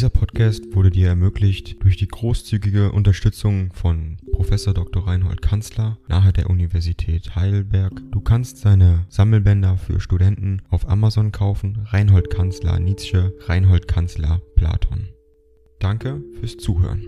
Dieser Podcast wurde dir ermöglicht durch die großzügige Unterstützung von Professor Dr. Reinhold Kanzler nahe der Universität Heidelberg. Du kannst seine Sammelbänder für Studenten auf Amazon kaufen. Reinhold Kanzler Nietzsche, Reinhold Kanzler Platon. Danke fürs Zuhören.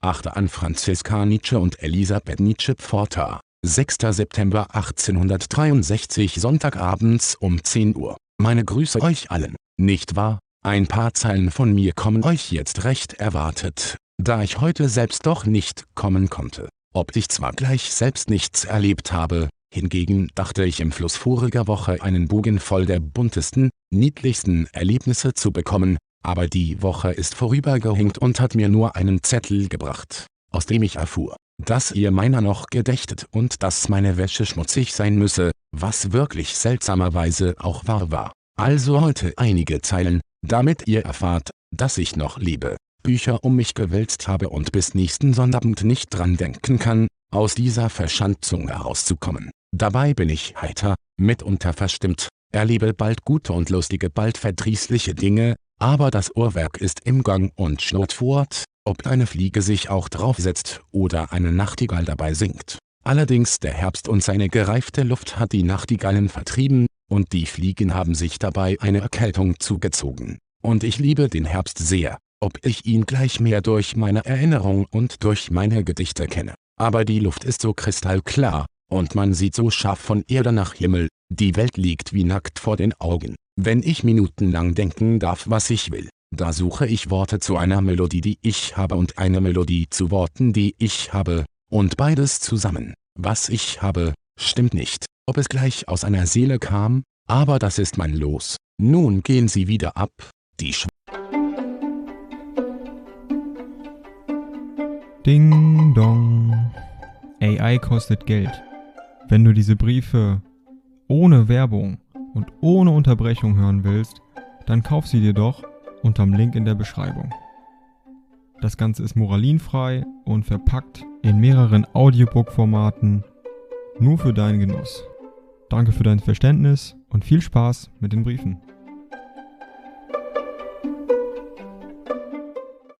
Achte an Franziska Nietzsche und Elisabeth Nietzsche Pforta. 6. September 1863 Sonntagabends um 10 Uhr. Meine Grüße euch allen, nicht wahr? Ein paar Zeilen von mir kommen euch jetzt recht erwartet, da ich heute selbst doch nicht kommen konnte. Ob ich zwar gleich selbst nichts erlebt habe, hingegen dachte ich im Fluss voriger Woche einen Bogen voll der buntesten, niedlichsten Erlebnisse zu bekommen, aber die Woche ist vorübergehinkt und hat mir nur einen Zettel gebracht, aus dem ich erfuhr, dass ihr meiner noch gedächtet und dass meine Wäsche schmutzig sein müsse, was wirklich seltsamerweise auch wahr war. Also heute einige Zeilen, damit ihr erfahrt, dass ich noch lebe, Bücher um mich gewälzt habe und bis nächsten Sonnabend nicht dran denken kann, aus dieser Verschanzung herauszukommen. Dabei bin ich heiter, mitunter verstimmt, erlebe bald gute und lustige bald verdrießliche Dinge, aber das Uhrwerk ist im Gang und schnurrt fort, ob eine Fliege sich auch draufsetzt oder eine Nachtigall dabei singt. Allerdings der Herbst und seine gereifte Luft hat die Nachtigallen vertrieben, und die Fliegen haben sich dabei eine Erkältung zugezogen. Und ich liebe den Herbst sehr, ob ich ihn gleich mehr durch meine Erinnerung und durch meine Gedichte kenne. Aber die Luft ist so kristallklar, und man sieht so scharf von Erde nach Himmel, die Welt liegt wie nackt vor den Augen. Wenn ich minutenlang denken darf was ich will, da suche ich Worte zu einer Melodie die ich habe und eine Melodie zu Worten die ich habe, und beides zusammen, was ich habe, stimmt nicht, ob es gleich aus einer Seele kam, aber das ist mein Los. Nun gehen sie wieder ab, die Sch Ding dong. AI kostet Geld. Wenn du diese Briefe ohne Werbung und ohne Unterbrechung hören willst, dann kauf sie dir doch unterm Link in der Beschreibung. Das Ganze ist moralinfrei und verpackt in mehreren Audiobook-Formaten nur für deinen Genuss. Danke für dein Verständnis und viel Spaß mit den Briefen.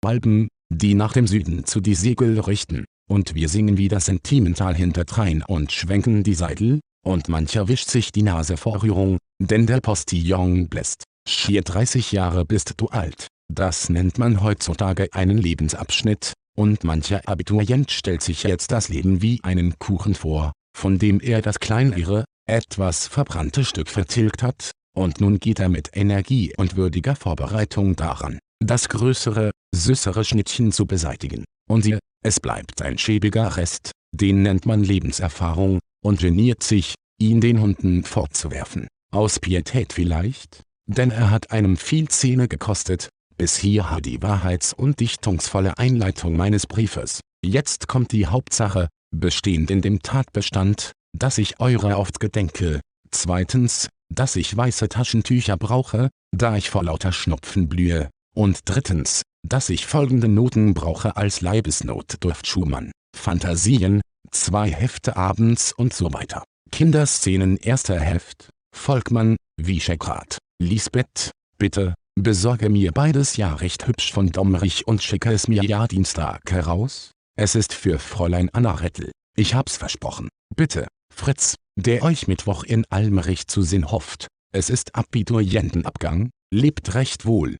Alpen, die nach dem Süden zu die Segel richten, und wir singen wieder sentimental hinterdrein und schwenken die Seidel, und mancher wischt sich die Nase vor Rührung, denn der Postillon bläst. Schier 30 Jahre bist du alt, das nennt man heutzutage einen Lebensabschnitt, und mancher Abiturient stellt sich jetzt das Leben wie einen Kuchen vor, von dem er das kleinere, etwas verbrannte Stück vertilgt hat, und nun geht er mit Energie und würdiger Vorbereitung daran, das größere, süßere Schnittchen zu beseitigen. Und siehe, es bleibt ein schäbiger Rest, den nennt man Lebenserfahrung, und geniert sich, ihn den Hunden fortzuwerfen. Aus Pietät vielleicht? Denn er hat einem viel Zähne gekostet, bis hierher die wahrheits- und dichtungsvolle Einleitung meines Briefes. Jetzt kommt die Hauptsache, bestehend in dem Tatbestand, dass ich eurer oft gedenke, zweitens, dass ich weiße Taschentücher brauche, da ich vor lauter Schnupfen blühe, und drittens, dass ich folgende Noten brauche als Leibesnotdurft Schumann, Fantasien, zwei Hefte abends und so weiter. Kinderszenen erster Heft, Volkmann, Wieschekrat, Lisbeth, bitte, besorge mir beides ja recht hübsch von Domrich und schicke es mir ja Dienstag heraus. Es ist für Fräulein Anna Rettel. Ich hab's versprochen. Bitte, Fritz, der euch Mittwoch in Almerich zu sehen hofft. Es ist Abiturientenabgang, lebt recht wohl.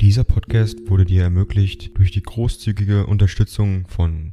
Dieser Podcast wurde dir ermöglicht durch die großzügige Unterstützung von